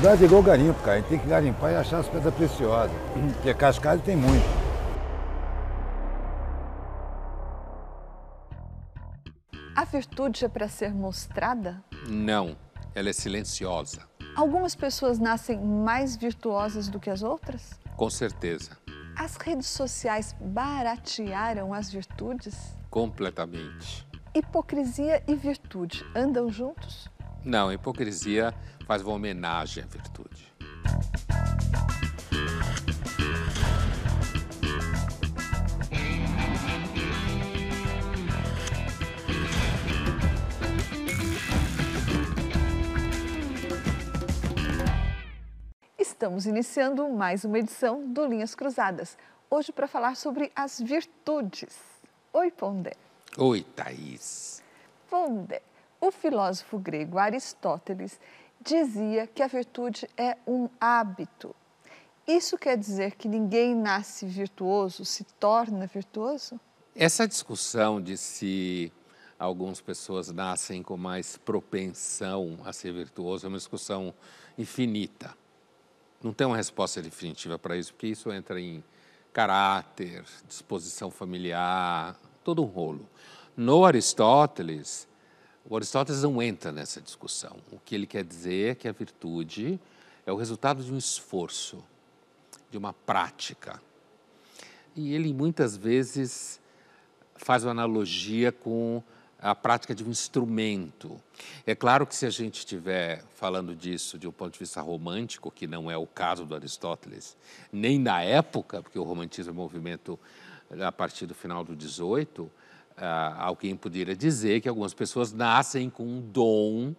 verdade é igual garimpo, cara. A gente tem que garimpar e achar as pedras preciosas. Porque cascalho tem muito. A virtude é para ser mostrada? Não, ela é silenciosa. Algumas pessoas nascem mais virtuosas do que as outras? Com certeza. As redes sociais baratearam as virtudes? Completamente. Hipocrisia e virtude andam juntos? Não, a hipocrisia faz uma homenagem à virtude. Estamos iniciando mais uma edição do Linhas Cruzadas. Hoje para falar sobre as virtudes. Oi, Pondé. Oi, Thaís. Pondé, o filósofo grego Aristóteles dizia que a virtude é um hábito. Isso quer dizer que ninguém nasce virtuoso, se torna virtuoso? Essa discussão de se algumas pessoas nascem com mais propensão a ser virtuoso é uma discussão infinita. Não tem uma resposta definitiva para isso, porque isso entra em caráter, disposição familiar, todo um rolo. No Aristóteles, o Aristóteles não entra nessa discussão. O que ele quer dizer é que a virtude é o resultado de um esforço, de uma prática. E ele muitas vezes faz uma analogia com a prática de um instrumento. É claro que se a gente estiver falando disso de um ponto de vista romântico, que não é o caso do Aristóteles, nem na época, porque o romantismo é um movimento a partir do final do 18, ah, alguém poderia dizer que algumas pessoas nascem com um dom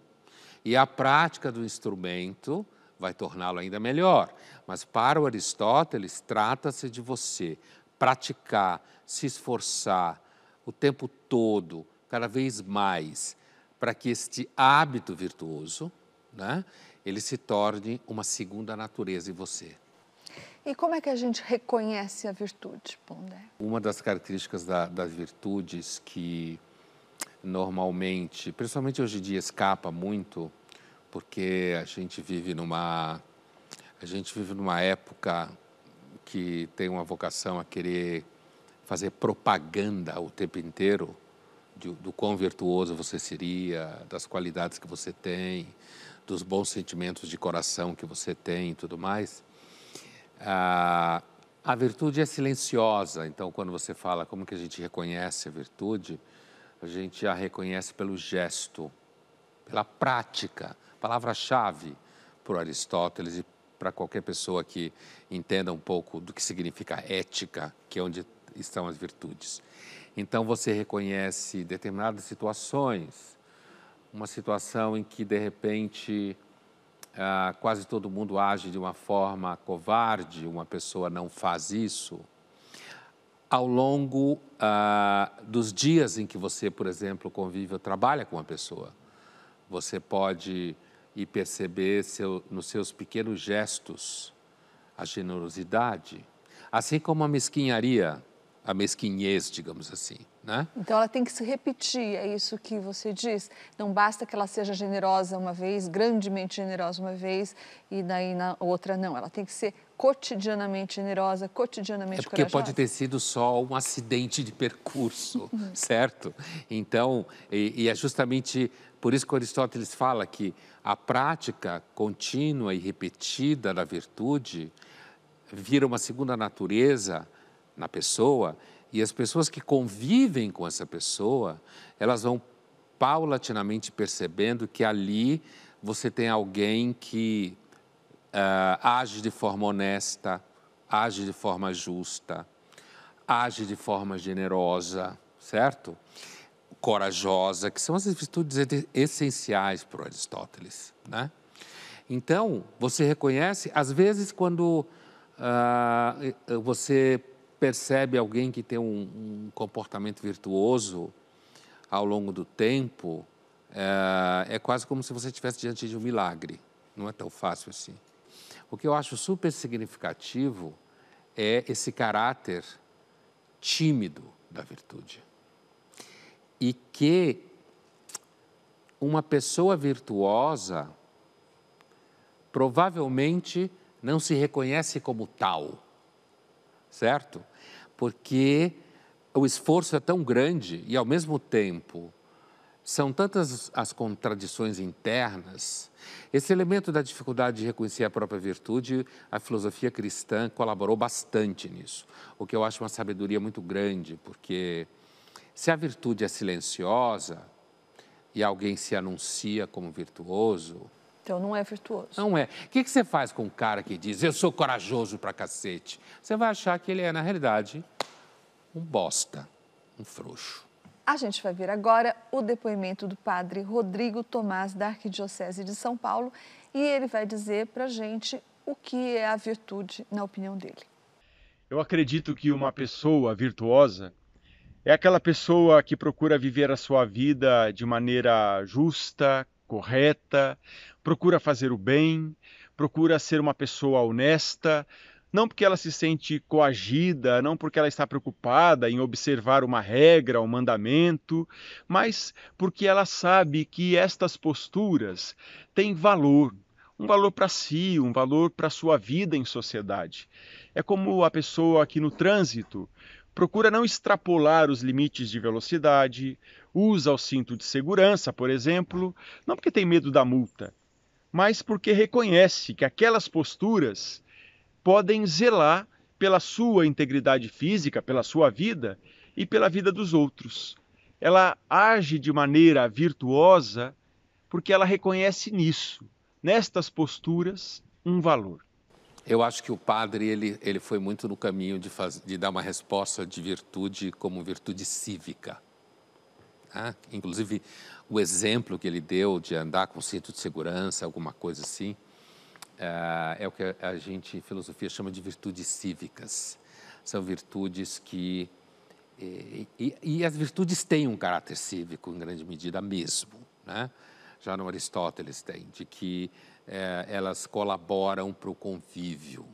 e a prática do instrumento vai torná-lo ainda melhor. Mas para o Aristóteles, trata-se de você praticar, se esforçar o tempo todo, cada vez mais para que este hábito virtuoso, né, ele se torne uma segunda natureza em você. E como é que a gente reconhece a virtude, Pondé? Uma das características da, das virtudes que normalmente, principalmente hoje em dia, escapa muito, porque a gente vive numa a gente vive numa época que tem uma vocação a querer fazer propaganda o tempo inteiro do, do quão virtuoso você seria, das qualidades que você tem, dos bons sentimentos de coração que você tem e tudo mais. Ah, a virtude é silenciosa, então quando você fala como que a gente reconhece a virtude, a gente a reconhece pelo gesto, pela prática, palavra-chave para Aristóteles e para qualquer pessoa que entenda um pouco do que significa ética, que é onde estão as virtudes. Então você reconhece determinadas situações, uma situação em que de repente ah, quase todo mundo age de uma forma covarde, uma pessoa não faz isso. Ao longo ah, dos dias em que você, por exemplo, convive ou trabalha com uma pessoa, você pode ir perceber seu, nos seus pequenos gestos a generosidade, assim como a mesquinharia a mesquinhez, digamos assim. Né? Então ela tem que se repetir, é isso que você diz. Não basta que ela seja generosa uma vez, grandemente generosa uma vez, e daí na outra não. Ela tem que ser cotidianamente generosa, cotidianamente é porque corajosa. pode ter sido só um acidente de percurso, certo? Então, e, e é justamente por isso que Aristóteles fala que a prática contínua e repetida da virtude vira uma segunda natureza na pessoa e as pessoas que convivem com essa pessoa, elas vão paulatinamente percebendo que ali você tem alguém que uh, age de forma honesta, age de forma justa, age de forma generosa, certo? Corajosa, que são as virtudes essenciais para Aristóteles, né? Então, você reconhece, às vezes, quando uh, você percebe alguém que tem um, um comportamento virtuoso ao longo do tempo, é, é quase como se você estivesse diante de um milagre. Não é tão fácil assim. O que eu acho super significativo é esse caráter tímido da virtude. E que uma pessoa virtuosa provavelmente não se reconhece como tal, certo? Porque o esforço é tão grande e, ao mesmo tempo, são tantas as contradições internas. Esse elemento da dificuldade de reconhecer a própria virtude, a filosofia cristã colaborou bastante nisso, o que eu acho uma sabedoria muito grande, porque se a virtude é silenciosa e alguém se anuncia como virtuoso, então não é virtuoso. Não é. O que, você faz com um cara que diz, eu sou corajoso pra cacete? Você vai achar que ele é, na realidade, um bosta, um frouxo. A gente vai ver agora o depoimento do padre Rodrigo Tomás, da Arquidiocese de São Paulo, e ele vai dizer para a gente o que é a virtude, na opinião dele. Eu acredito que uma pessoa virtuosa é aquela pessoa que procura viver a sua vida de maneira justa, correta, procura fazer o bem, procura ser uma pessoa honesta, não porque ela se sente coagida, não porque ela está preocupada em observar uma regra, um mandamento, mas porque ela sabe que estas posturas têm valor, um valor para si, um valor para a sua vida em sociedade. É como a pessoa que no trânsito procura não extrapolar os limites de velocidade, usa o cinto de segurança, por exemplo, não porque tem medo da multa, mas porque reconhece que aquelas posturas podem zelar pela sua integridade física, pela sua vida e pela vida dos outros. Ela age de maneira virtuosa porque ela reconhece nisso, nestas posturas, um valor. Eu acho que o padre ele, ele foi muito no caminho de, faz, de dar uma resposta de virtude como virtude cívica. Ah, inclusive, o exemplo que ele deu de andar com cinto de segurança, alguma coisa assim, é, é o que a gente, em filosofia, chama de virtudes cívicas. São virtudes que. E, e, e as virtudes têm um caráter cívico, em grande medida mesmo. Né? Já no Aristóteles tem, de que é, elas colaboram para o convívio.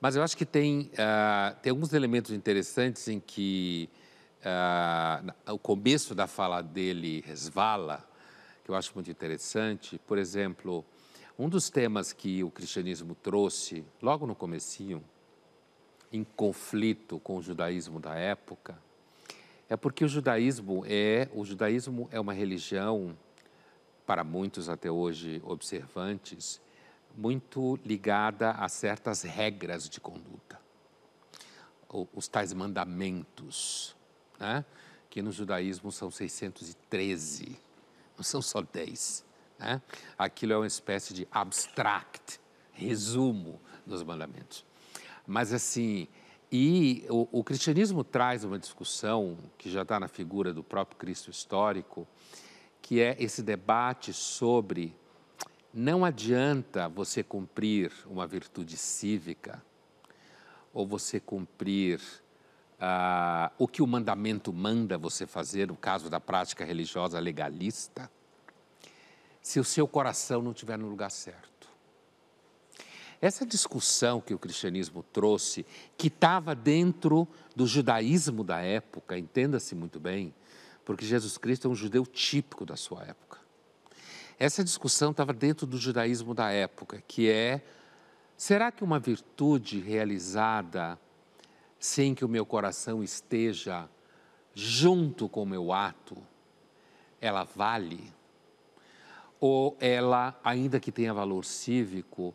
Mas eu acho que tem, uh, tem alguns elementos interessantes em que uh, o começo da fala dele resvala, que eu acho muito interessante. Por exemplo, um dos temas que o cristianismo trouxe logo no comecinho, em conflito com o judaísmo da época, é porque o judaísmo é o judaísmo é uma religião para muitos até hoje observantes muito ligada a certas regras de conduta, os tais mandamentos, né? que no judaísmo são 613, não são só 10. Né? Aquilo é uma espécie de abstract, resumo dos mandamentos. Mas assim, e o, o cristianismo traz uma discussão que já está na figura do próprio Cristo histórico, que é esse debate sobre não adianta você cumprir uma virtude cívica ou você cumprir ah, o que o mandamento manda você fazer, no caso da prática religiosa legalista, se o seu coração não estiver no lugar certo. Essa discussão que o cristianismo trouxe, que estava dentro do judaísmo da época, entenda-se muito bem, porque Jesus Cristo é um judeu típico da sua época. Essa discussão estava dentro do judaísmo da época, que é: será que uma virtude realizada sem que o meu coração esteja junto com o meu ato, ela vale? ou ela, ainda que tenha valor cívico,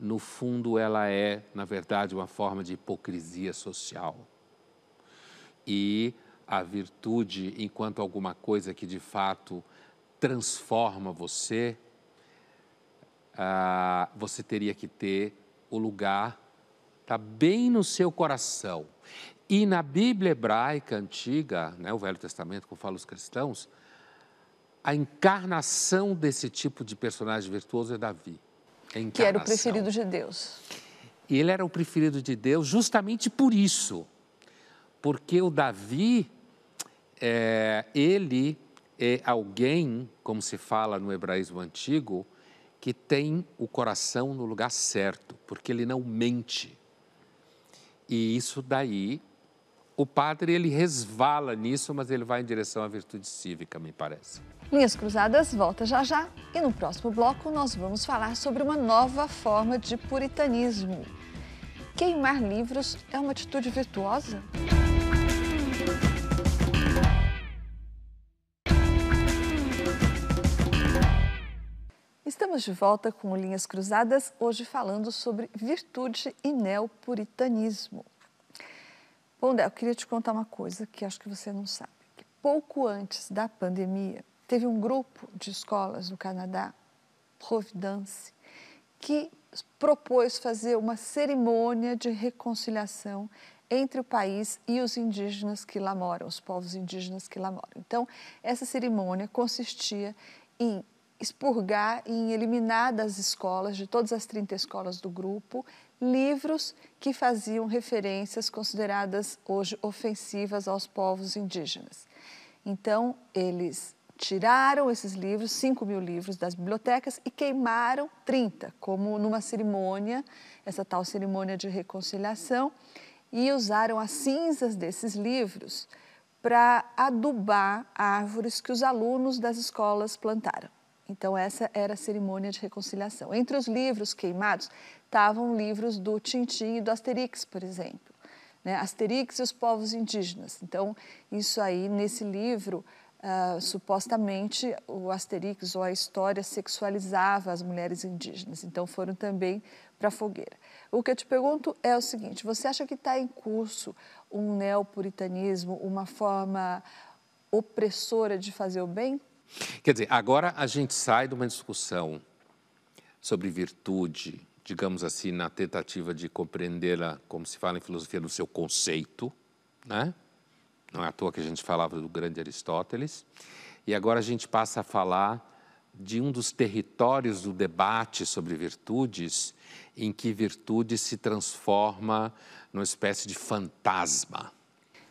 no fundo ela é, na verdade, uma forma de hipocrisia social. E a virtude, enquanto alguma coisa que de fato transforma você, ah, você teria que ter o lugar, está bem no seu coração. E na Bíblia hebraica antiga, né, o Velho Testamento, como falam os cristãos, a encarnação desse tipo de personagem virtuoso é Davi. Que era o preferido de Deus. Ele era o preferido de Deus justamente por isso. Porque o Davi, é, ele é alguém, como se fala no hebraísmo antigo, que tem o coração no lugar certo, porque ele não mente. E isso daí o padre ele resvala nisso, mas ele vai em direção à virtude cívica, me parece. Linhas Cruzadas volta já já e no próximo bloco nós vamos falar sobre uma nova forma de puritanismo. Queimar livros é uma atitude virtuosa? Estamos de volta com Linhas Cruzadas, hoje falando sobre virtude e neopuritanismo. Bom, Del, queria te contar uma coisa que acho que você não sabe. Que pouco antes da pandemia, teve um grupo de escolas no Canadá, Providence, que propôs fazer uma cerimônia de reconciliação entre o país e os indígenas que lá moram, os povos indígenas que lá moram. Então, essa cerimônia consistia em expurgar e em eliminar das escolas, de todas as 30 escolas do grupo, livros que faziam referências consideradas hoje ofensivas aos povos indígenas. Então, eles tiraram esses livros, 5 mil livros das bibliotecas e queimaram 30, como numa cerimônia, essa tal cerimônia de reconciliação, e usaram as cinzas desses livros para adubar árvores que os alunos das escolas plantaram. Então, essa era a cerimônia de reconciliação. Entre os livros queimados estavam livros do Tintim e do Asterix, por exemplo. Né? Asterix e os povos indígenas. Então, isso aí, nesse livro, uh, supostamente o Asterix ou a história sexualizava as mulheres indígenas. Então, foram também para a fogueira. O que eu te pergunto é o seguinte: você acha que está em curso um neopuritanismo, uma forma opressora de fazer o bem? Quer dizer, agora a gente sai de uma discussão sobre virtude, digamos assim, na tentativa de compreendê-la, como se fala em filosofia, no seu conceito, né? Não é à toa que a gente falava do grande Aristóteles. E agora a gente passa a falar de um dos territórios do debate sobre virtudes, em que virtude se transforma numa espécie de fantasma.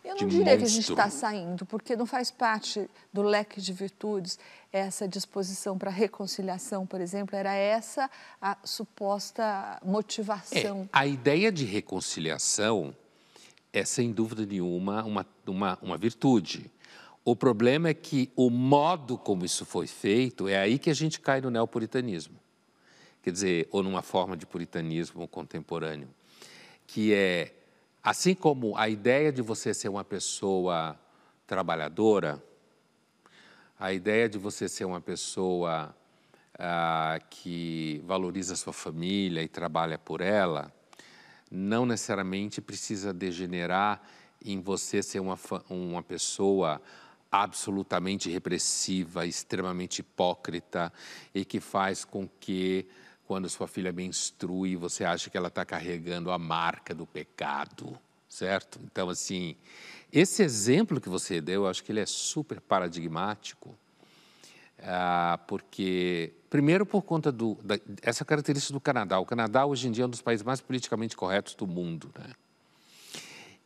Eu não diria monstro. que a gente está saindo, porque não faz parte do leque de virtudes essa disposição para reconciliação, por exemplo, era essa a suposta motivação. É, a ideia de reconciliação é, sem dúvida nenhuma, uma, uma, uma virtude. O problema é que o modo como isso foi feito, é aí que a gente cai no neopuritanismo. Quer dizer, ou numa forma de puritanismo contemporâneo, que é Assim como a ideia de você ser uma pessoa trabalhadora, a ideia de você ser uma pessoa ah, que valoriza a sua família e trabalha por ela, não necessariamente precisa degenerar em você ser uma, uma pessoa absolutamente repressiva, extremamente hipócrita e que faz com que quando sua filha menstrui, você acha que ela está carregando a marca do pecado, certo? Então, assim, esse exemplo que você deu, eu acho que ele é super paradigmático, ah, porque, primeiro, por conta do, da, essa característica do Canadá. O Canadá, hoje em dia, é um dos países mais politicamente corretos do mundo, né?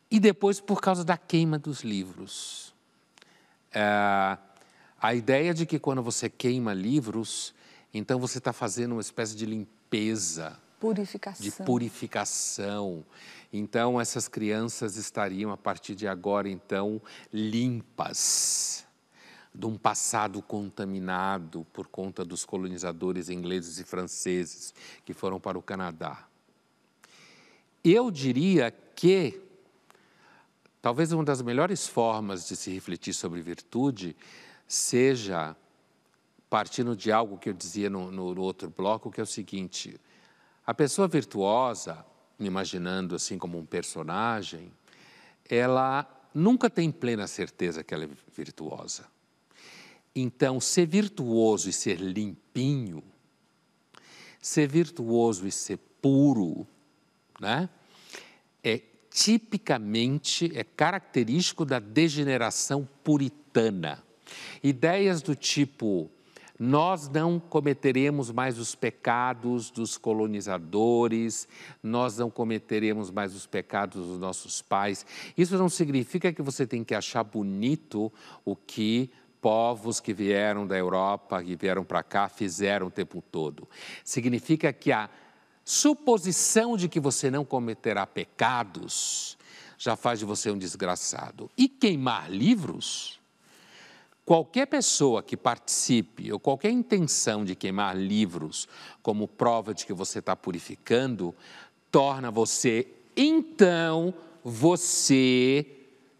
E depois, por causa da queima dos livros. Ah, a ideia de que quando você queima livros, então você está fazendo uma espécie de limpeza. Purificação. De purificação. Então essas crianças estariam a partir de agora então limpas de um passado contaminado por conta dos colonizadores ingleses e franceses que foram para o Canadá. Eu diria que talvez uma das melhores formas de se refletir sobre virtude seja partindo de algo que eu dizia no, no, outro bloco, que é o seguinte: a pessoa virtuosa, me imaginando assim como um personagem, ela nunca tem plena certeza que ela é virtuosa. Então, ser virtuoso e ser limpinho, ser virtuoso e ser puro, né? É tipicamente, é característico da degeneração puritana. Ideias do tipo nós não cometeremos mais os pecados dos colonizadores, nós não cometeremos mais os pecados dos nossos pais. Isso não significa que você tem que achar bonito o que povos que vieram da Europa, que vieram para cá, fizeram o tempo todo. Significa que a suposição de que você não cometerá pecados já faz de você um desgraçado. E queimar livros? Qualquer pessoa que participe ou qualquer intenção de queimar livros como prova de que você está purificando, torna você, então, você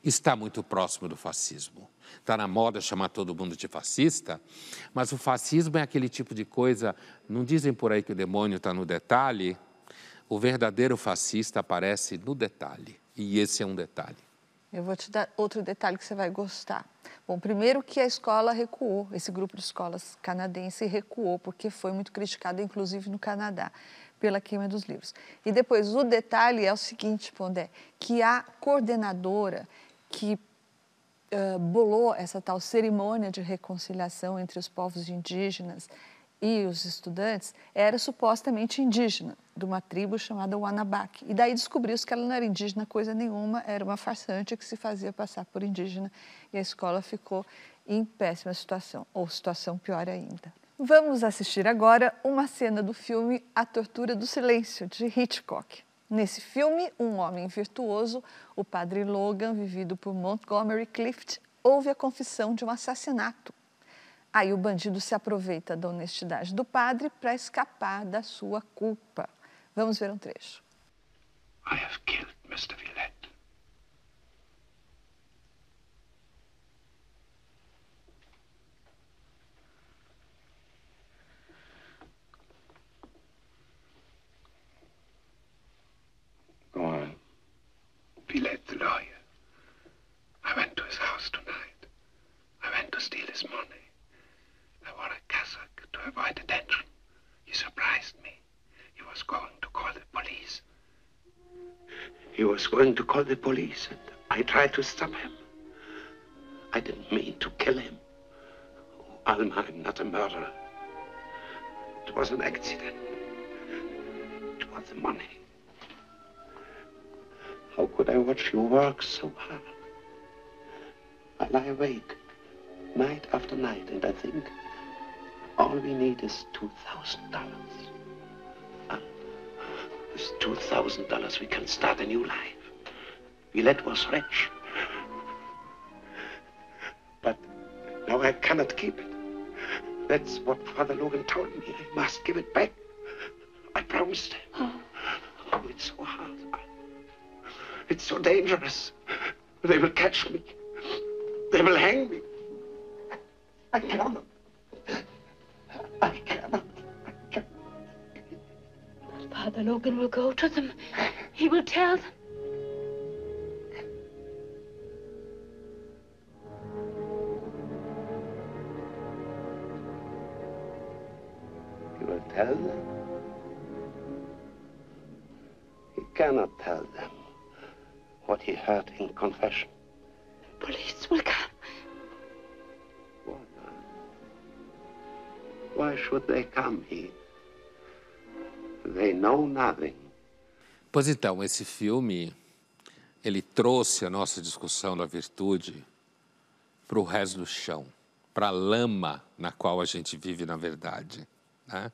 está muito próximo do fascismo. Está na moda chamar todo mundo de fascista, mas o fascismo é aquele tipo de coisa. Não dizem por aí que o demônio está no detalhe? O verdadeiro fascista aparece no detalhe, e esse é um detalhe. Eu vou te dar outro detalhe que você vai gostar. Bom, primeiro que a escola recuou, esse grupo de escolas canadense recuou, porque foi muito criticado, inclusive no Canadá, pela queima dos livros. E depois, o detalhe é o seguinte, Pondé, que a coordenadora que uh, bolou essa tal cerimônia de reconciliação entre os povos indígenas e os estudantes era supostamente indígena, de uma tribo chamada Wanabak. E daí descobriu-se que ela não era indígena coisa nenhuma, era uma farsante que se fazia passar por indígena e a escola ficou em péssima situação, ou situação pior ainda. Vamos assistir agora uma cena do filme A Tortura do Silêncio, de Hitchcock. Nesse filme, um homem virtuoso, o padre Logan, vivido por Montgomery Clift, ouve a confissão de um assassinato Aí o bandido se aproveita da honestidade do padre para escapar da sua culpa. Vamos ver um trecho. I have killed Mr. Villette. Go on. Villette, the lawyer. I went to his house tonight. I went to steal his money. To avoid detention. He surprised me. He was going to call the police. He was going to call the police, and I tried to stop him. I didn't mean to kill him. Oh, Alma, I'm not a murderer. It was an accident. It was the money. How could I watch you work so hard? I lie awake night after night, and I think all we need is $2,000. Uh, with $2,000, we can start a new life. Villette was rich. But now I cannot keep it. That's what Father Logan told me. I must give it back. I promised him. Oh, oh it's so hard. It's so dangerous. They will catch me. They will hang me. I cannot. Father Logan will go to them. He will tell them. He will tell them? He cannot tell them what he heard in confession. The Police will come. Why should they come here? They know nothing. Pois então, esse filme, ele trouxe a nossa discussão da virtude para o resto do chão, para a lama na qual a gente vive na verdade. Né?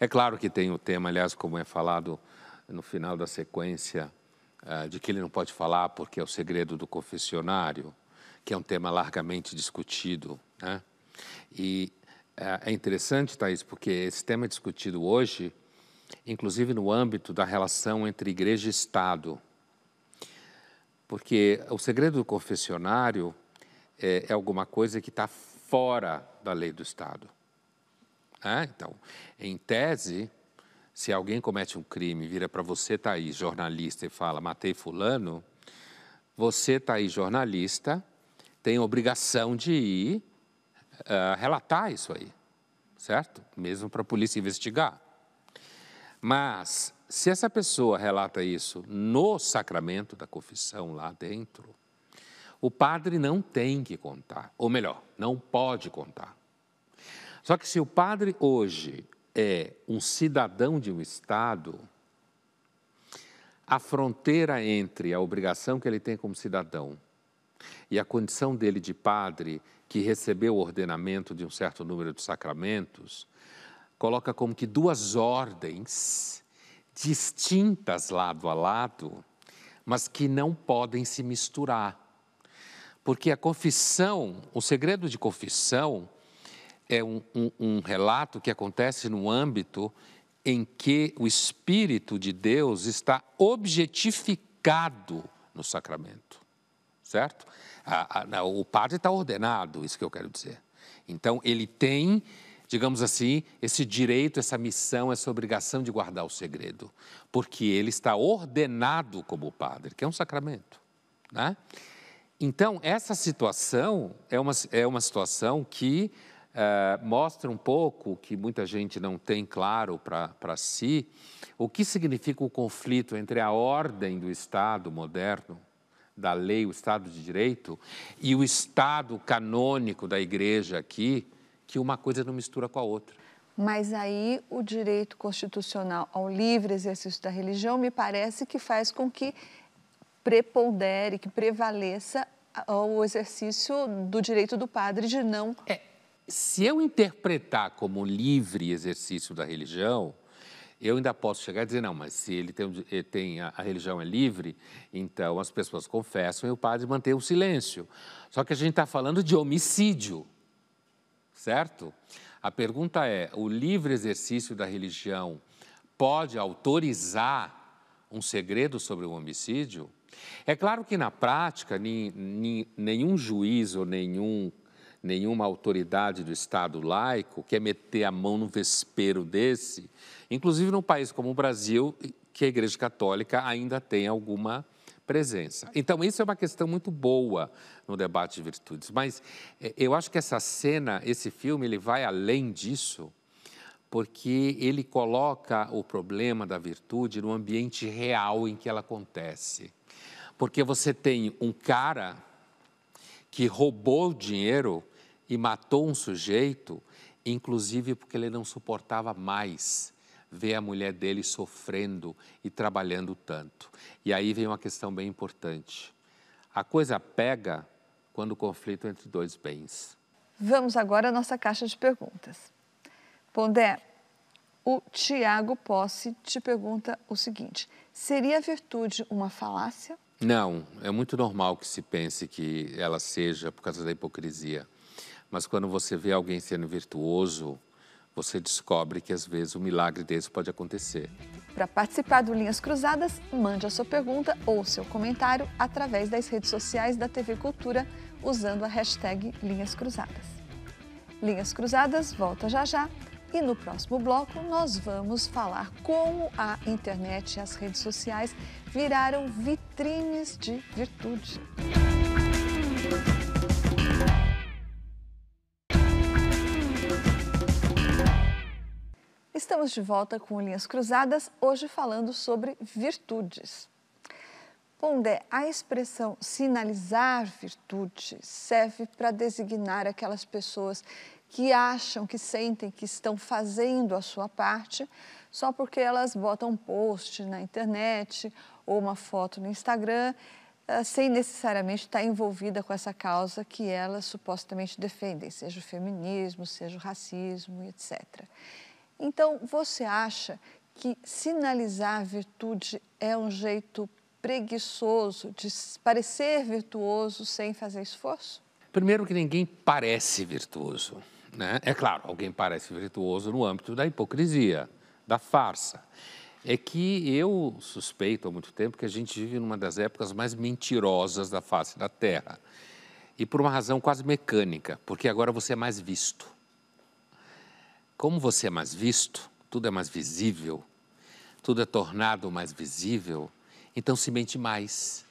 É claro que tem o tema, aliás, como é falado no final da sequência, uh, de que ele não pode falar porque é o segredo do confessionário, que é um tema largamente discutido. Né? E é, é interessante, Thaís, porque esse tema é discutido hoje, inclusive no âmbito da relação entre igreja e Estado. Porque o segredo do confessionário é, é alguma coisa que está fora da lei do Estado. É? Então, em tese, se alguém comete um crime, vira para você, Thaís, jornalista, e fala, matei fulano, você, Thaís, jornalista, tem obrigação de ir uh, relatar isso aí, certo? Mesmo para a polícia investigar. Mas, se essa pessoa relata isso no sacramento da confissão lá dentro, o padre não tem que contar, ou melhor, não pode contar. Só que se o padre hoje é um cidadão de um Estado, a fronteira entre a obrigação que ele tem como cidadão e a condição dele de padre que recebeu o ordenamento de um certo número de sacramentos, coloca como que duas ordens distintas lado a lado, mas que não podem se misturar. Porque a confissão, o segredo de confissão é um, um, um relato que acontece no âmbito em que o Espírito de Deus está objetificado no sacramento, certo? A, a, o padre está ordenado, isso que eu quero dizer. Então, ele tem, digamos assim, esse direito, essa missão, essa obrigação de guardar o segredo, porque ele está ordenado como padre, que é um sacramento, né? Então, essa situação é uma, é uma situação que uh, mostra um pouco, que muita gente não tem claro para si, o que significa o conflito entre a ordem do Estado moderno, da lei, o Estado de Direito, e o Estado canônico da Igreja aqui, que uma coisa não mistura com a outra. Mas aí o direito constitucional ao livre exercício da religião me parece que faz com que prepondere, que prevaleça o exercício do direito do padre de não. É, se eu interpretar como livre exercício da religião, eu ainda posso chegar e dizer, não, mas se ele tem, ele tem a, a, religião é livre, então as pessoas confessam e o padre mantém o silêncio. Só que a gente está falando de homicídio, certo? A pergunta é: o livre exercício da religião pode autorizar um segredo sobre o homicídio? É claro que na prática, nenhum juiz ou nenhum, nenhuma autoridade do Estado laico quer meter a mão no vespeiro desse, inclusive num país como o Brasil, que a Igreja Católica ainda tem alguma presença. Então, isso é uma questão muito boa no debate de virtudes. Mas é, eu acho que essa cena, esse filme, ele vai além disso, porque ele coloca o problema da virtude no ambiente real em que ela acontece. Porque você tem um cara que roubou o dinheiro e matou um sujeito, inclusive porque ele não suportava mais ver a mulher dele sofrendo e trabalhando tanto. E aí vem uma questão bem importante. A coisa pega quando o conflito é entre dois bens. Vamos agora à nossa caixa de perguntas. Pondé, o Tiago Posse te pergunta o seguinte: seria a virtude uma falácia? Não, é muito normal que se pense que ela seja por causa da hipocrisia. Mas quando você vê alguém sendo virtuoso, você descobre que às vezes um milagre desse pode acontecer. Para participar do Linhas Cruzadas, mande a sua pergunta ou seu comentário através das redes sociais da TV Cultura usando a hashtag Linhas Cruzadas. Linhas Cruzadas volta já já e no próximo bloco nós vamos falar como a internet e as redes sociais viraram vitrines de virtude. Estamos de volta com Linhas Cruzadas, hoje falando sobre virtudes. Pondé, a expressão sinalizar virtude serve para designar aquelas pessoas que acham, que sentem que estão fazendo a sua parte só porque elas botam um post na internet ou uma foto no Instagram eh, sem necessariamente estar envolvida com essa causa que elas supostamente defendem, seja o feminismo, seja o racismo, etc. Então, você acha que sinalizar virtude é um jeito preguiçoso de parecer virtuoso sem fazer esforço? Primeiro que ninguém parece virtuoso. Né? É claro, alguém parece virtuoso no âmbito da hipocrisia, da farsa. É que eu suspeito há muito tempo que a gente vive numa das épocas mais mentirosas da face da Terra. E por uma razão quase mecânica, porque agora você é mais visto. Como você é mais visto, tudo é mais visível, tudo é tornado mais visível, então se mente mais.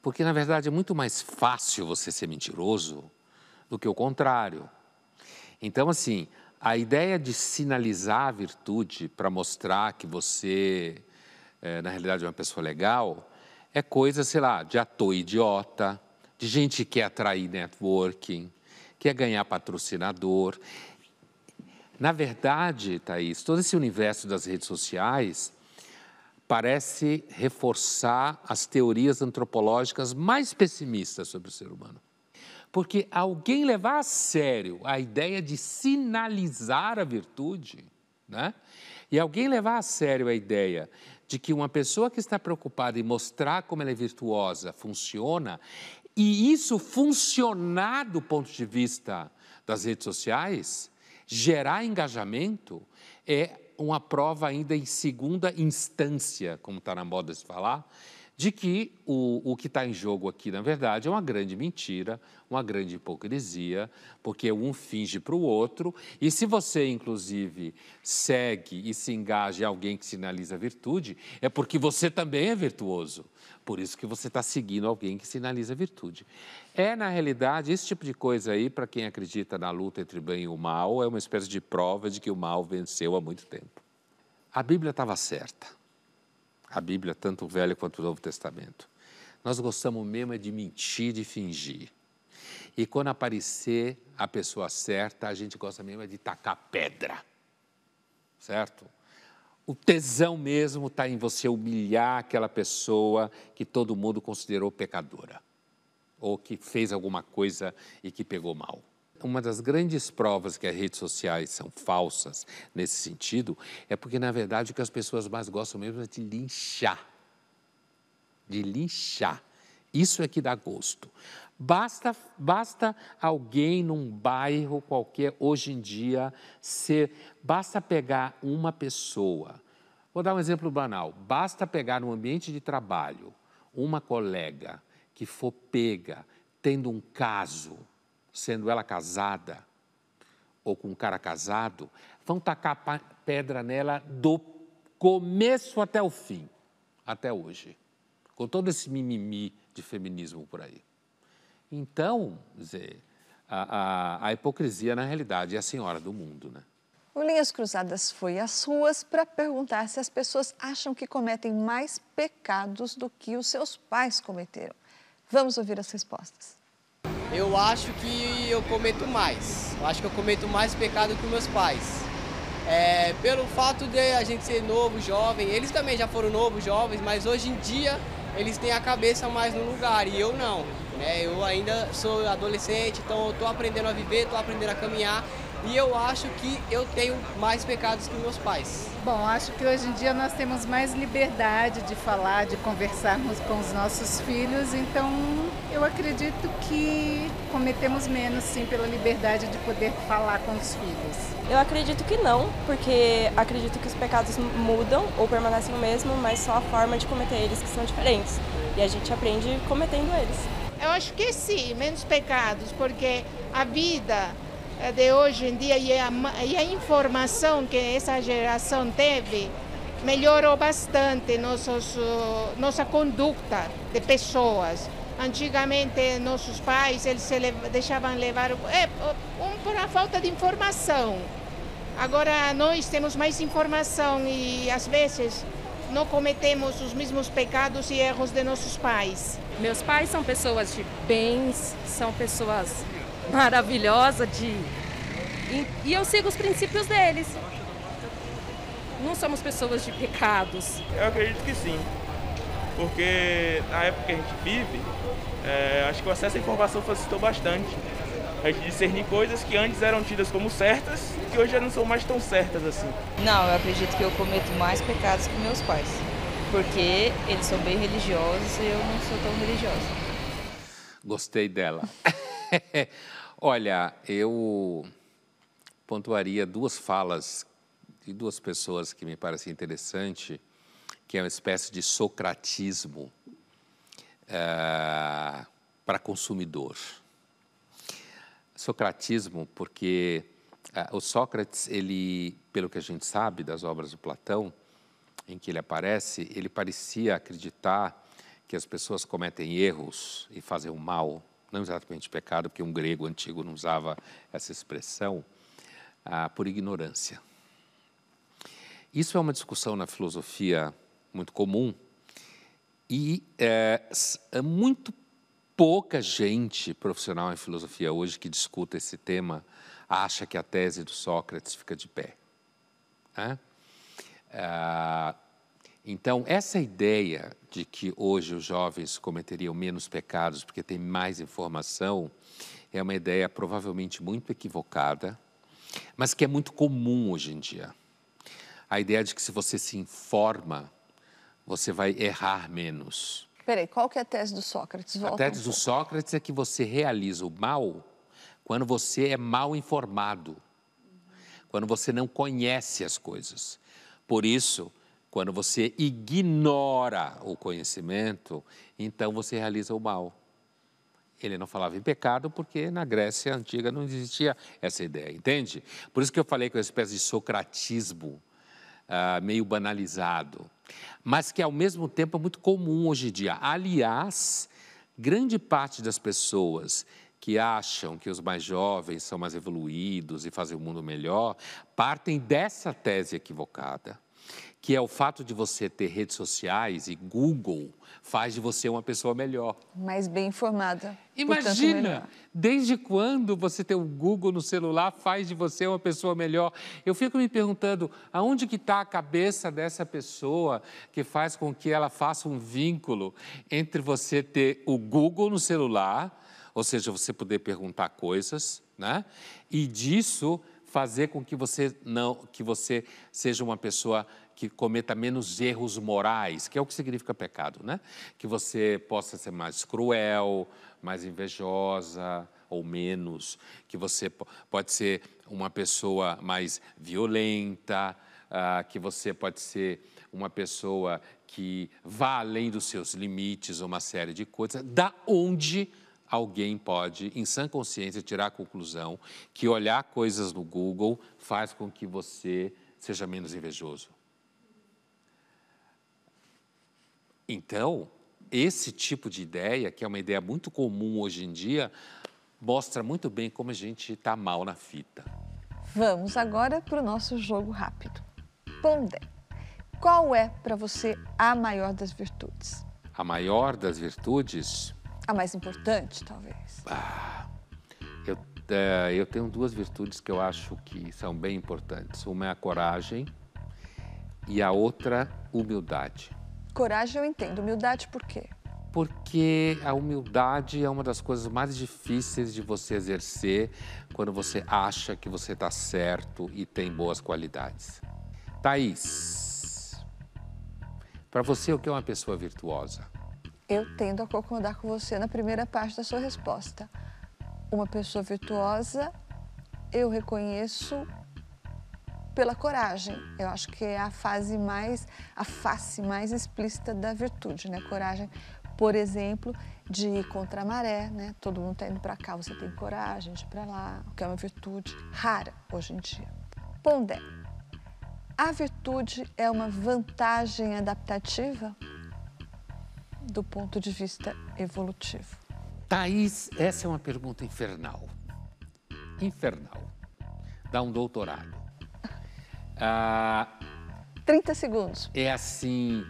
Porque, na verdade, é muito mais fácil você ser mentiroso do que o contrário. Então, assim, a ideia de sinalizar a virtude para mostrar que você, é, na realidade, é uma pessoa legal, é coisa, sei lá, de ator idiota, de gente que quer atrair networking, quer ganhar patrocinador. Na verdade, Thaís, todo esse universo das redes sociais parece reforçar as teorias antropológicas mais pessimistas sobre o ser humano. Porque alguém levar a sério a ideia de sinalizar a virtude, né? E alguém levar a sério a ideia de que uma pessoa que está preocupada em mostrar como ela é virtuosa funciona, e isso funcionar do ponto de vista das redes sociais, gerar engajamento, é uma prova ainda em segunda instância, como está na moda de falar, de que o, o que está em jogo aqui, na verdade, é uma grande mentira, uma grande hipocrisia, porque um finge para o outro, e se você, inclusive, segue e se engaja em alguém que sinaliza virtude, é porque você também é virtuoso. Por isso que você está seguindo alguém que sinaliza virtude. É, na realidade, esse tipo de coisa aí, para quem acredita na luta entre o bem e o mal, é uma espécie de prova de que o mal venceu há muito tempo. A Bíblia estava certa. A Bíblia, tanto o Velho quanto o Novo Testamento. Nós gostamos mesmo é de mentir, de fingir. E quando aparecer a pessoa certa, a gente gosta mesmo é de tacar pedra. Certo? O tesão mesmo está em você humilhar aquela pessoa que todo mundo considerou pecadora ou que fez alguma coisa e que pegou mal. Uma das grandes provas que as redes sociais são falsas nesse sentido é porque, na verdade, o que as pessoas mais gostam mesmo é de linchar. De linchar. Isso é que dá gosto. Basta, basta alguém num bairro qualquer, hoje em dia, ser. Basta pegar uma pessoa. Vou dar um exemplo banal. Basta pegar no ambiente de trabalho uma colega que for pega tendo um caso, sendo ela casada ou com um cara casado, vão tacar pedra nela do começo até o fim, até hoje, com todo esse mimimi de feminismo por aí. Então, dizer, a, a, a hipocrisia, na realidade, é a senhora do mundo, né? O Linhas Cruzadas foi às ruas para perguntar se as pessoas acham que cometem mais pecados do que os seus pais cometeram. Vamos ouvir as respostas. Eu acho que eu cometo mais. Eu acho que eu cometo mais pecado que meus pais. É, pelo fato de a gente ser novo, jovem, eles também já foram novos, jovens, mas hoje em dia eles têm a cabeça mais no lugar e eu não. Né? Eu ainda sou adolescente, então estou aprendendo a viver, estou aprendendo a caminhar e eu acho que eu tenho mais pecados que meus pais. Bom, acho que hoje em dia nós temos mais liberdade de falar, de conversarmos com os nossos filhos, então eu acredito que cometemos menos sim pela liberdade de poder falar com os filhos. Eu acredito que não, porque acredito que os pecados mudam ou permanecem o mesmo, mas só a forma de cometer eles que são diferentes. E a gente aprende cometendo eles. Eu acho que sim, menos pecados, porque a vida de hoje em dia e a, e a informação que essa geração teve melhorou bastante nossos, nossa conduta de pessoas. Antigamente, nossos pais eles se deixavam levar é, um, por a falta de informação. Agora, nós temos mais informação e, às vezes, não cometemos os mesmos pecados e erros de nossos pais. Meus pais são pessoas de bens, são pessoas maravilhosa de. E, e eu sigo os princípios deles. Não somos pessoas de pecados. Eu acredito que sim. Porque na época que a gente vive, é, acho que o acesso à informação facilitou bastante. A gente discernir coisas que antes eram tidas como certas e que hoje já não são mais tão certas assim. Não, eu acredito que eu cometo mais pecados que meus pais. Porque eles são bem religiosos e eu não sou tão religiosa. Gostei dela. Olha, eu pontuaria duas falas de duas pessoas que me parecem interessante, que é uma espécie de socratismo uh, para consumidor. Socratismo, porque uh, o Sócrates, ele, pelo que a gente sabe das obras do Platão, em que ele aparece, ele parecia acreditar que as pessoas cometem erros e fazem o mal não exatamente pecado, porque um grego antigo não usava essa expressão, ah, por ignorância. Isso é uma discussão na filosofia muito comum e é, é muito pouca gente profissional em filosofia hoje que discuta esse tema acha que a tese do Sócrates fica de pé. Né? Ah, então, essa ideia de que hoje os jovens cometeriam menos pecados porque tem mais informação é uma ideia provavelmente muito equivocada, mas que é muito comum hoje em dia. A ideia de que se você se informa, você vai errar menos. Peraí, qual que é a tese do Sócrates? Volta a tese um do Sócrates é que você realiza o mal quando você é mal informado, quando você não conhece as coisas. Por isso, quando você ignora o conhecimento, então você realiza o mal. Ele não falava em pecado porque na Grécia antiga não existia essa ideia, entende? Por isso que eu falei que é uma espécie de socratismo uh, meio banalizado, mas que ao mesmo tempo é muito comum hoje em dia. Aliás, grande parte das pessoas que acham que os mais jovens são mais evoluídos e fazem o mundo melhor, partem dessa tese equivocada que é o fato de você ter redes sociais e Google faz de você uma pessoa melhor. Mais bem informada. Imagina, desde quando você ter o Google no celular faz de você uma pessoa melhor? Eu fico me perguntando, aonde que está a cabeça dessa pessoa que faz com que ela faça um vínculo entre você ter o Google no celular, ou seja, você poder perguntar coisas, né? E disso fazer com que você não, que você seja uma pessoa que cometa menos erros morais, que é o que significa pecado, né? Que você possa ser mais cruel, mais invejosa ou menos, que você pode ser uma pessoa mais violenta, uh, que você pode ser uma pessoa que vá além dos seus limites, uma série de coisas, da onde alguém pode, em sã consciência, tirar a conclusão que olhar coisas no Google faz com que você seja menos invejoso. Então, esse tipo de ideia, que é uma ideia muito comum hoje em dia, mostra muito bem como a gente está mal na fita. Vamos agora para o nosso jogo rápido. Pondé, qual é para você a maior das virtudes? A maior das virtudes? A mais importante, talvez. Ah, eu, é, eu tenho duas virtudes que eu acho que são bem importantes. Uma é a coragem e a outra, humildade. Coragem eu entendo. Humildade por quê? Porque a humildade é uma das coisas mais difíceis de você exercer quando você acha que você está certo e tem boas qualidades. Thaís, para você, o que é uma pessoa virtuosa? Eu tendo a concordar com você na primeira parte da sua resposta. Uma pessoa virtuosa, eu reconheço pela coragem. Eu acho que é a fase mais, a face mais explícita da virtude, né? Coragem, por exemplo, de ir contra a maré, né? Todo mundo está indo para cá, você tem coragem de ir para lá, o que é uma virtude rara hoje em dia. Pondé. A virtude é uma vantagem adaptativa do ponto de vista evolutivo. Thaís, essa é uma pergunta infernal. Infernal. Dá um doutorado. Ah, 30 segundos. É assim,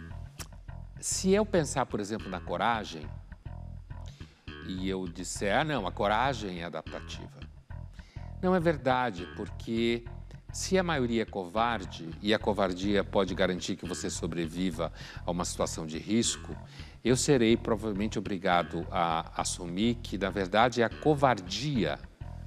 se eu pensar, por exemplo, na coragem, e eu disser, ah, não, a coragem é adaptativa. Não é verdade, porque se a maioria é covarde e a covardia pode garantir que você sobreviva a uma situação de risco, eu serei provavelmente obrigado a assumir que, na verdade, é a covardia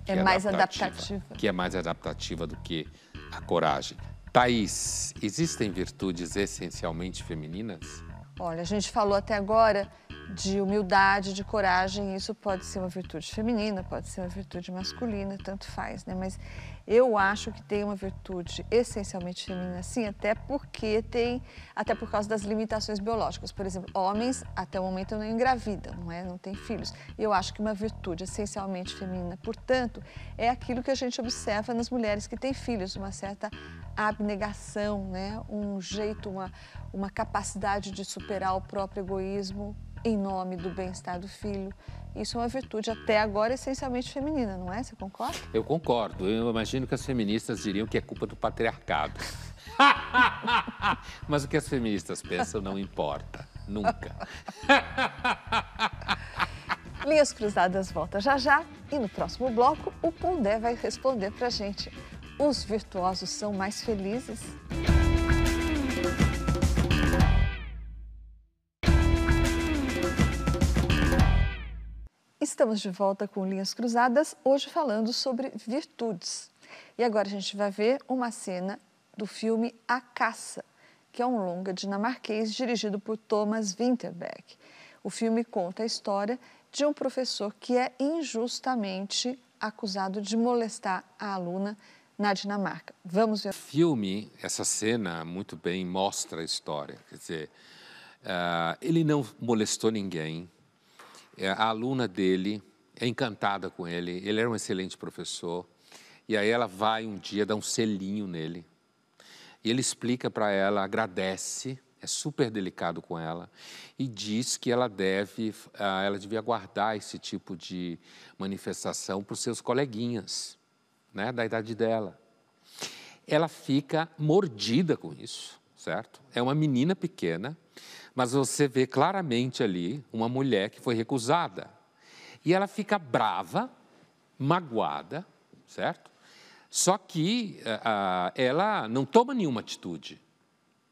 é, é mais adaptativa, adaptativa, que é mais adaptativa do que a coragem. Thaís, existem virtudes essencialmente femininas? Olha, a gente falou até agora de humildade, de coragem, isso pode ser uma virtude feminina, pode ser uma virtude masculina, tanto faz, né? Mas eu acho que tem uma virtude essencialmente feminina, sim, até porque tem, até por causa das limitações biológicas. Por exemplo, homens até o momento não engravidam, não é? Não têm filhos. E eu acho que uma virtude essencialmente feminina, portanto, é aquilo que a gente observa nas mulheres que têm filhos, uma certa abnegação, né? Um jeito, uma uma capacidade de superar o próprio egoísmo em nome do bem-estar do filho. Isso é uma virtude até agora essencialmente feminina, não é? Você concorda? Eu concordo. Eu imagino que as feministas diriam que é culpa do patriarcado. Mas o que as feministas pensam não importa, nunca. Linhas Cruzadas volta já já e no próximo bloco o Pondé vai responder pra gente. Os virtuosos são mais felizes? Estamos de volta com Linhas Cruzadas, hoje falando sobre virtudes. E agora a gente vai ver uma cena do filme A Caça, que é um longa dinamarquês dirigido por Thomas Winterberg. O filme conta a história de um professor que é injustamente acusado de molestar a aluna na Dinamarca. Vamos ver. O filme, essa cena muito bem mostra a história. Quer dizer, uh, ele não molestou ninguém. É, a aluna dele é encantada com ele. Ele era um excelente professor. E aí ela vai um dia dar um selinho nele. E ele explica para ela, agradece, é super delicado com ela e diz que ela deve, uh, ela devia guardar esse tipo de manifestação para os seus coleguinhas né, da idade dela. Ela fica mordida com isso, certo? É uma menina pequena, mas você vê claramente ali uma mulher que foi recusada. E ela fica brava, magoada, certo? Só que uh, ela não toma nenhuma atitude,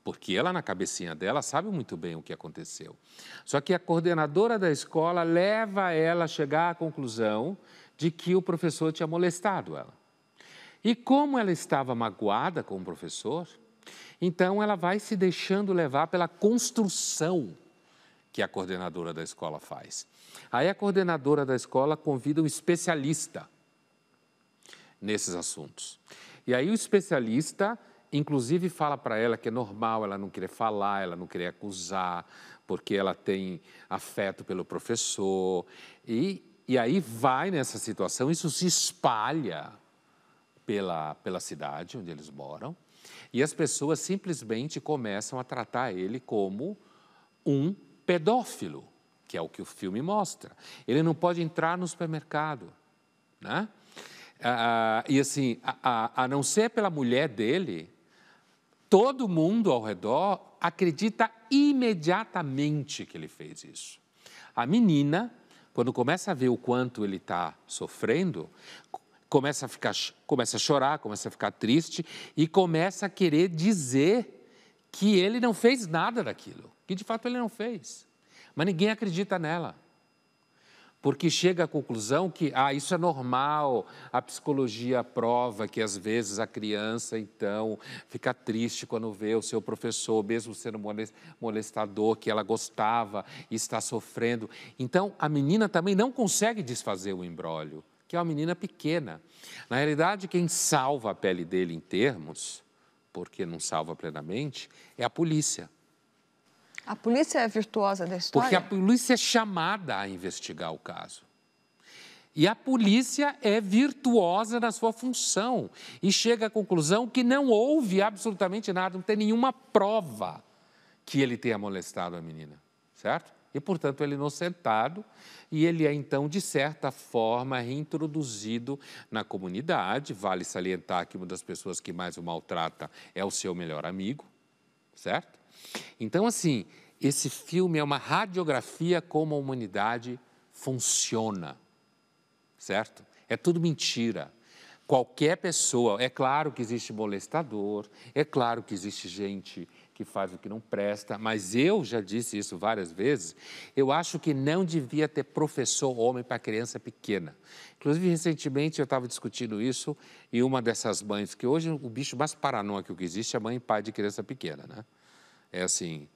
porque ela, na cabecinha dela, sabe muito bem o que aconteceu. Só que a coordenadora da escola leva ela a chegar à conclusão de que o professor tinha molestado ela. E como ela estava magoada com o professor, então ela vai se deixando levar pela construção que a coordenadora da escola faz. Aí a coordenadora da escola convida um especialista nesses assuntos. E aí o especialista, inclusive, fala para ela que é normal ela não querer falar, ela não querer acusar, porque ela tem afeto pelo professor. E, e aí vai nessa situação, isso se espalha pela, pela cidade onde eles moram, e as pessoas simplesmente começam a tratar ele como um pedófilo, que é o que o filme mostra. Ele não pode entrar no supermercado, né? Ah, e assim, a, a, a não ser pela mulher dele, todo mundo ao redor acredita imediatamente que ele fez isso. A menina, quando começa a ver o quanto ele está sofrendo, começa a ficar, começa a chorar, começa a ficar triste e começa a querer dizer que ele não fez nada daquilo, que de fato ele não fez. Mas ninguém acredita nela. Porque chega à conclusão que ah, isso é normal, a psicologia prova que às vezes a criança então fica triste quando vê o seu professor, mesmo sendo molestador, que ela gostava e está sofrendo. Então a menina também não consegue desfazer o embrólio que é uma menina pequena. Na realidade, quem salva a pele dele em termos, porque não salva plenamente, é a polícia. A polícia é virtuosa da história? Porque a polícia é chamada a investigar o caso. E a polícia é virtuosa na sua função e chega à conclusão que não houve absolutamente nada, não tem nenhuma prova que ele tenha molestado a menina, certo? E, portanto, ele é inocentado e ele é, então, de certa forma, reintroduzido na comunidade. Vale salientar que uma das pessoas que mais o maltrata é o seu melhor amigo, certo? Então, assim, esse filme é uma radiografia como a humanidade funciona, certo? É tudo mentira. Qualquer pessoa, é claro que existe molestador, é claro que existe gente que faz o que não presta, mas eu já disse isso várias vezes, eu acho que não devia ter professor homem para criança pequena. Inclusive, recentemente eu estava discutindo isso e uma dessas mães, que hoje o bicho mais paranoico que existe é mãe e pai de criança pequena, né? É assim,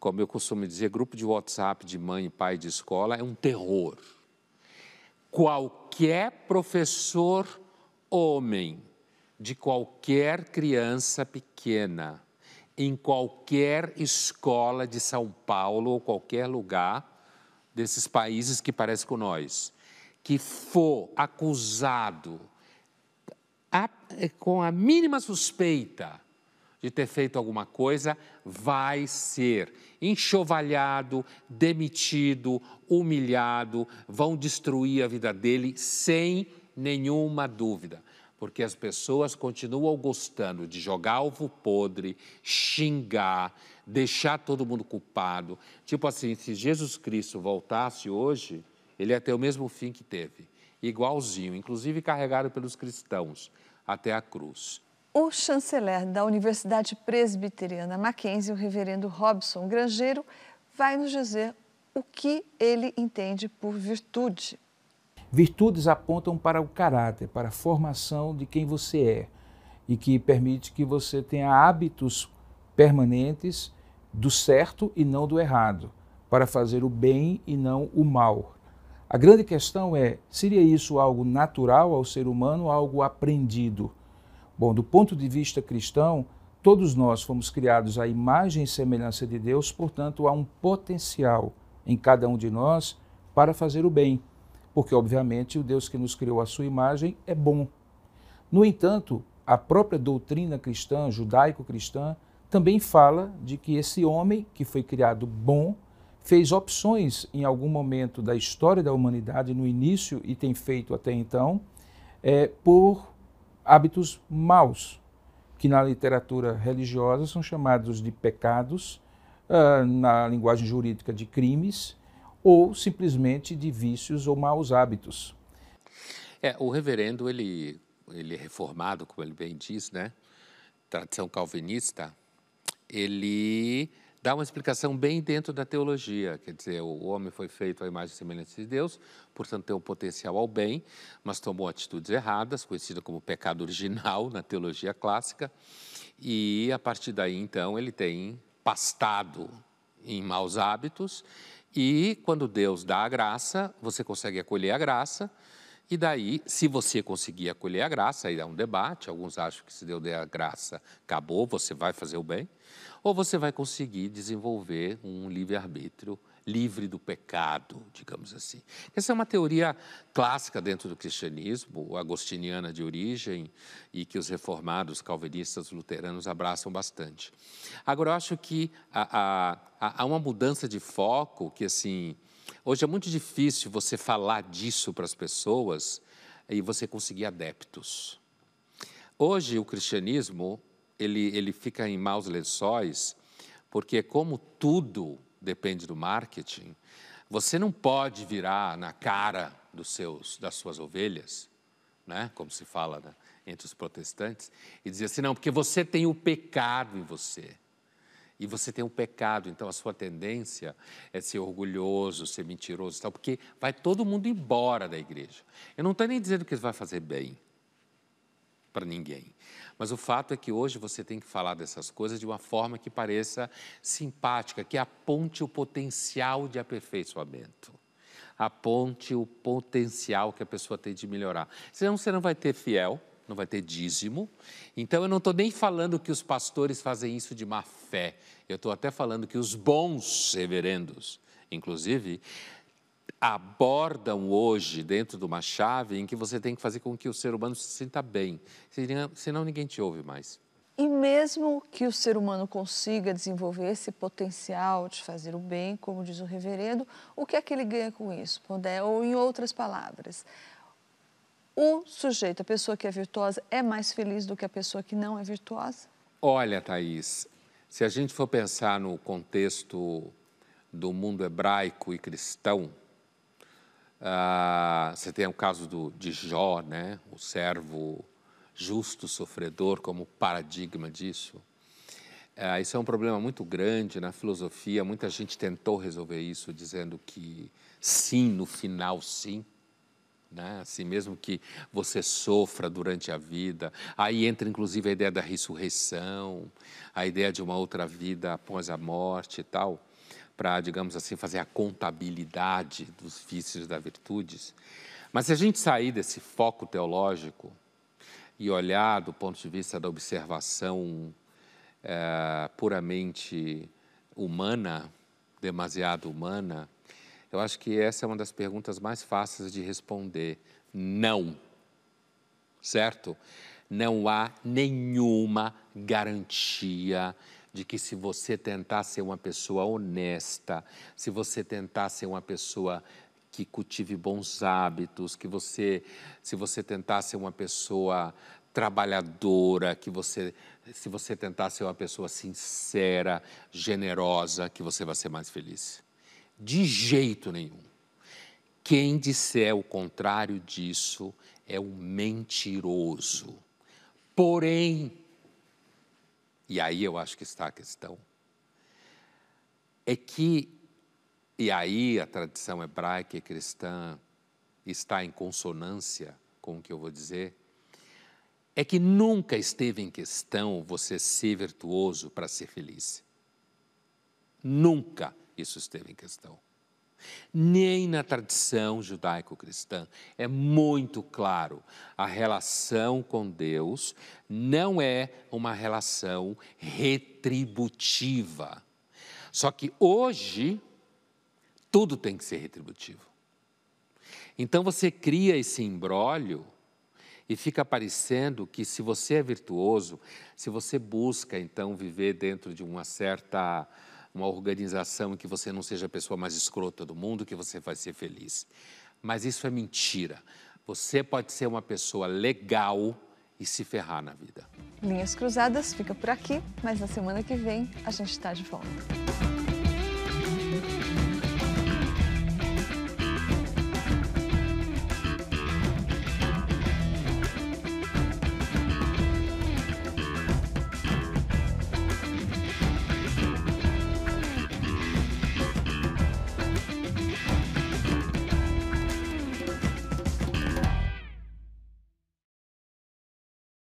como eu costumo dizer, grupo de WhatsApp de mãe e pai de escola é um terror. Qualquer professor homem de qualquer criança pequena em qualquer escola de São Paulo ou qualquer lugar desses países que parecem com nós, que for acusado a, com a mínima suspeita de ter feito alguma coisa, vai ser enxovalhado, demitido, humilhado, vão destruir a vida dele sem nenhuma dúvida porque as pessoas continuam gostando de jogar alvo podre, xingar, deixar todo mundo culpado. Tipo assim, se Jesus Cristo voltasse hoje, ele ia ter o mesmo fim que teve, igualzinho, inclusive carregado pelos cristãos até a cruz. O chanceler da Universidade Presbiteriana Mackenzie, o reverendo Robson Grangeiro, vai nos dizer o que ele entende por virtude. Virtudes apontam para o caráter, para a formação de quem você é e que permite que você tenha hábitos permanentes do certo e não do errado, para fazer o bem e não o mal. A grande questão é: seria isso algo natural ao ser humano, algo aprendido? Bom, do ponto de vista cristão, todos nós fomos criados à imagem e semelhança de Deus, portanto, há um potencial em cada um de nós para fazer o bem, porque, obviamente, o Deus que nos criou à sua imagem é bom. No entanto, a própria doutrina cristã, judaico-cristã, também fala de que esse homem que foi criado bom fez opções em algum momento da história da humanidade, no início e tem feito até então, é, por hábitos maus, que na literatura religiosa são chamados de pecados, uh, na linguagem jurídica de crimes, ou simplesmente de vícios ou maus hábitos. É, o reverendo, ele, ele é reformado, como ele bem diz, né? Tradição calvinista, ele dá uma explicação bem dentro da teologia. Quer dizer, o homem foi feito à imagem e semelhança de Deus, portanto tem um potencial ao bem, mas tomou atitudes erradas, conhecida como pecado original na teologia clássica, e a partir daí então ele tem pastado em maus hábitos, e quando Deus dá a graça, você consegue acolher a graça, e daí, se você conseguir acolher a graça, aí dá um debate, alguns acham que se Deus der a graça, acabou, você vai fazer o bem. Ou você vai conseguir desenvolver um livre-arbítrio livre do pecado, digamos assim. Essa é uma teoria clássica dentro do cristianismo, agostiniana de origem, e que os reformados, calvinistas, luteranos abraçam bastante. Agora, eu acho que há, há, há uma mudança de foco que, assim, hoje é muito difícil você falar disso para as pessoas e você conseguir adeptos. Hoje, o cristianismo ele, ele fica em maus lençóis, porque como tudo depende do marketing, você não pode virar na cara dos seus, das suas ovelhas, né? como se fala né? entre os protestantes, e dizer assim, não, porque você tem o pecado em você. E você tem o pecado, então a sua tendência é ser orgulhoso, ser mentiroso, tal, porque vai todo mundo embora da igreja. Eu não estou nem dizendo que isso vai fazer bem para ninguém. Mas o fato é que hoje você tem que falar dessas coisas de uma forma que pareça simpática, que aponte o potencial de aperfeiçoamento. Aponte o potencial que a pessoa tem de melhorar. Senão você não vai ter fiel, não vai ter dízimo. Então eu não estou nem falando que os pastores fazem isso de má fé. Eu estou até falando que os bons reverendos, inclusive, abordam hoje dentro de uma chave em que você tem que fazer com que o ser humano se sinta bem, senão ninguém te ouve mais. E mesmo que o ser humano consiga desenvolver esse potencial de fazer o bem, como diz o reverendo, o que é que ele ganha com isso? Ou em outras palavras, o sujeito, a pessoa que é virtuosa, é mais feliz do que a pessoa que não é virtuosa? Olha, Thaís, se a gente for pensar no contexto do mundo hebraico e cristão, ah, você tem o caso do, de Jó, né? o servo justo, sofredor, como paradigma disso. Ah, isso é um problema muito grande na filosofia. Muita gente tentou resolver isso, dizendo que sim, no final, sim. Né? Assim mesmo que você sofra durante a vida. Aí entra inclusive a ideia da ressurreição, a ideia de uma outra vida após a morte e tal para, digamos assim, fazer a contabilidade dos vícios das virtudes. Mas se a gente sair desse foco teológico e olhar do ponto de vista da observação é, puramente humana, demasiado humana, eu acho que essa é uma das perguntas mais fáceis de responder. Não. Certo? Não há nenhuma garantia de que se você tentar ser uma pessoa honesta, se você tentar ser uma pessoa que cultive bons hábitos, que você, se você tentar ser uma pessoa trabalhadora, que você, se você tentar ser uma pessoa sincera, generosa, que você vai ser mais feliz. De jeito nenhum. Quem disser o contrário disso é um mentiroso. Porém, e aí eu acho que está a questão, é que, e aí a tradição hebraica e cristã está em consonância com o que eu vou dizer, é que nunca esteve em questão você ser virtuoso para ser feliz. Nunca isso esteve em questão. Nem na tradição judaico-cristã é muito claro a relação com Deus não é uma relação retributiva. Só que hoje tudo tem que ser retributivo. Então você cria esse imbróglio e fica parecendo que se você é virtuoso, se você busca então viver dentro de uma certa uma organização em que você não seja a pessoa mais escrota do mundo, que você vai ser feliz. Mas isso é mentira. Você pode ser uma pessoa legal e se ferrar na vida. Linhas Cruzadas fica por aqui, mas na semana que vem a gente está de volta.